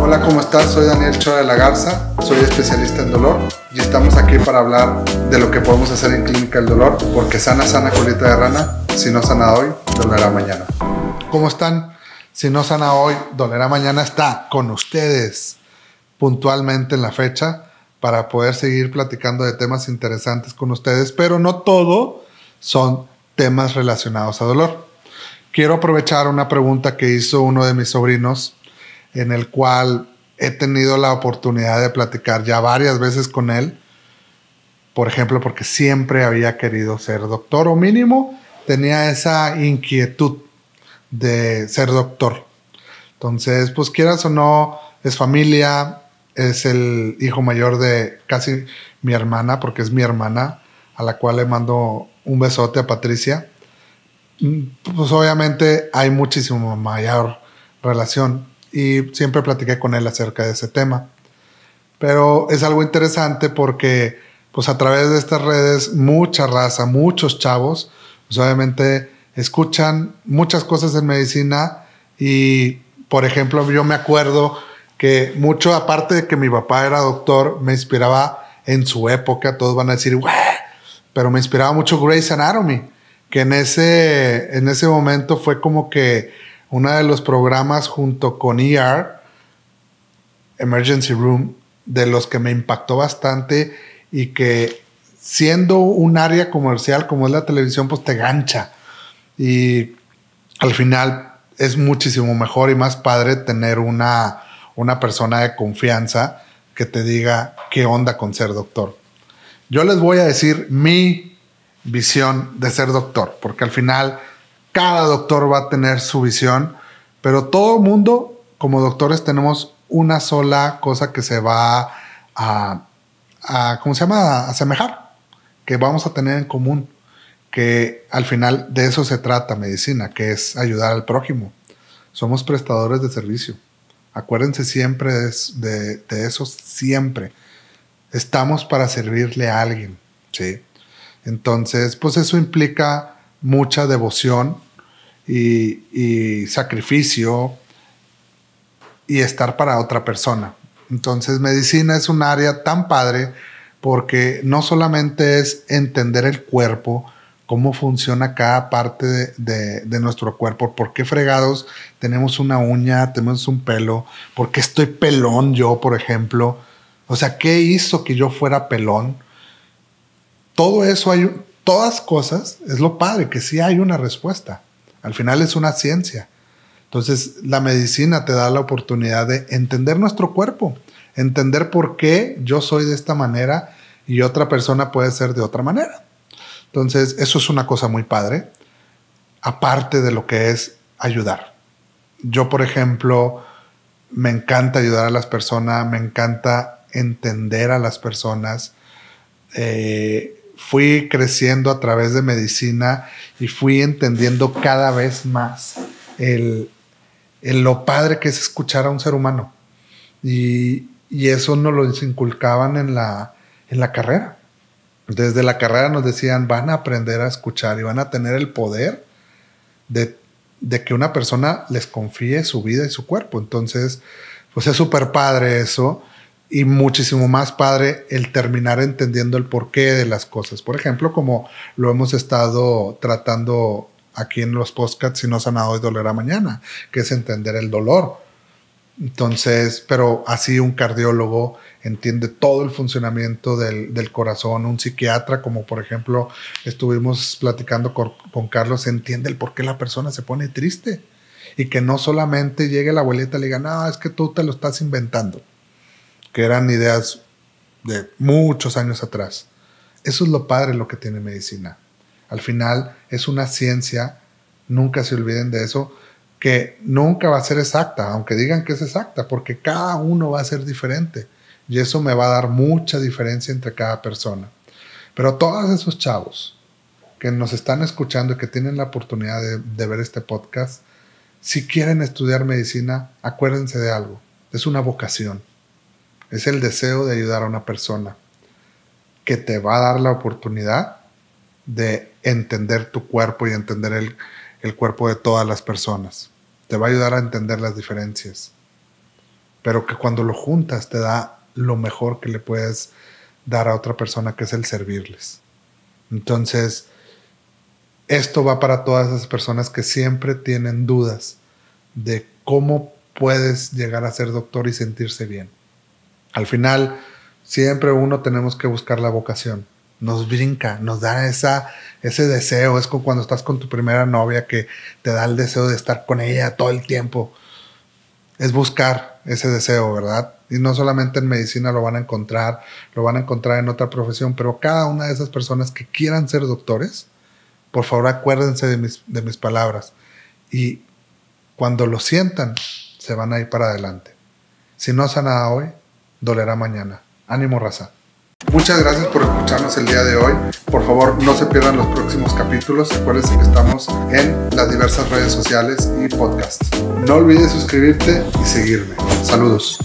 Hola, ¿cómo estás? Soy Daniel Chora de la Garza, soy especialista en dolor y estamos aquí para hablar de lo que podemos hacer en Clínica del Dolor, porque sana, sana colita de rana, si no sana hoy, dolerá mañana. ¿Cómo están? Si no sana hoy, dolerá mañana está con ustedes puntualmente en la fecha para poder seguir platicando de temas interesantes con ustedes, pero no todo son temas relacionados a dolor. Quiero aprovechar una pregunta que hizo uno de mis sobrinos, en el cual he tenido la oportunidad de platicar ya varias veces con él, por ejemplo, porque siempre había querido ser doctor o mínimo tenía esa inquietud de ser doctor. Entonces, pues quieras o no, es familia, es el hijo mayor de casi mi hermana, porque es mi hermana, a la cual le mando un besote a Patricia. Mm, pues obviamente hay muchísimo mayor relación y siempre platiqué con él acerca de ese tema. Pero es algo interesante porque pues a través de estas redes mucha raza, muchos chavos, pues obviamente escuchan muchas cosas en medicina y por ejemplo yo me acuerdo que mucho aparte de que mi papá era doctor, me inspiraba en su época, todos van a decir, pero me inspiraba mucho Grey's Anatomy, que en ese, en ese momento fue como que uno de los programas junto con ER, Emergency Room, de los que me impactó bastante y que siendo un área comercial como es la televisión, pues te gancha. Y al final es muchísimo mejor y más padre tener una, una persona de confianza que te diga qué onda con ser doctor. Yo les voy a decir mi visión de ser doctor, porque al final cada doctor va a tener su visión, pero todo mundo como doctores tenemos una sola cosa que se va a, a ¿cómo se llama? A asemejar, que vamos a tener en común, que al final de eso se trata medicina, que es ayudar al prójimo. Somos prestadores de servicio. Acuérdense siempre de, de, eso, siempre. Estamos para servirle a alguien, ¿sí? Entonces, pues eso implica mucha devoción y, sacrificio y estar para otra persona. Entonces, medicina es un área tan padre porque no solamente es entender el cuerpo, cómo funciona cada parte de, nuestro cuerpo, por qué fregados tenemos una uña, tenemos un pelo, por qué estoy pelón yo, por ejemplo. O sea, ¿qué hizo que yo fuera pelón? Todo eso hay, todas cosas, es lo padre, que sí hay una respuesta. Al final es una ciencia. Entonces, la medicina te da la oportunidad de entender nuestro cuerpo, entender por qué yo soy de esta manera y otra persona puede ser de otra manera. Entonces, eso es una cosa muy padre, aparte de lo que es ayudar. Yo, por ejemplo, me encanta ayudar a las personas, me encanta entender a las personas. Eh, fui creciendo a través de medicina y fui entendiendo cada vez más el, lo padre que es escuchar a un ser humano. Y, y eso nos lo inculcaban en la, en la carrera. Desde la carrera nos decían, van a aprender a escuchar y van a tener el poder de, que una persona les confíe su vida y su cuerpo. Entonces, pues es súper padre eso y muchísimo más padre el terminar entendiendo el porqué de las cosas. Por ejemplo, como lo hemos estado tratando aquí en los podcasts, si no sanado hoy, dolerá mañana, que es entender el dolor. Entonces, pero así un cardiólogo entiende todo el funcionamiento del, corazón, un psiquiatra, como por ejemplo estuvimos platicando con, Carlos, entiende el por qué la persona se pone triste y que no solamente llegue la abuelita y le diga, no, es que tú te lo estás inventando, que eran ideas de muchos años atrás. Eso es lo padre lo que tiene medicina. Al final es una ciencia, nunca se olviden de eso, que nunca va a ser exacta, aunque digan que es exacta, porque cada uno va a ser diferente. Y eso me va a dar mucha diferencia entre cada persona. Pero todos esos chavos que nos están escuchando y que tienen la oportunidad de, ver este podcast, si quieren estudiar medicina, acuérdense de algo. Es una vocación. Es el deseo de ayudar a una persona que te va a dar la oportunidad de entender tu cuerpo y entender el, el cuerpo de todas las personas. Te va a ayudar a entender las diferencias. pero que cuando lo juntas te da lo mejor que le puedes dar a otra persona, que es el servirles. Entonces, esto va para todas esas personas que siempre tienen dudas de cómo puedes llegar a ser doctor y sentirse bien. Al final, siempre uno tenemos que buscar la vocación. Nos brinca, nos da esa, ese deseo. Es como cuando estás con tu primera novia que te da el deseo de estar con ella todo el tiempo. Es buscar ese deseo, ¿verdad? Y no solamente en medicina lo van a encontrar, lo van a encontrar en otra profesión, pero cada una de esas personas que quieran ser doctores, por favor acuérdense de mis, de mis palabras. Y cuando lo sientan, se van a ir para adelante. Si no sana hoy, dolerá mañana. Ánimo, raza. Muchas gracias por escucharnos el día de hoy. Por favor, no se pierdan los próximos capítulos. Acuérdense que estamos en las diversas redes sociales y podcasts. No olvides suscribirte y seguirme. Saludos.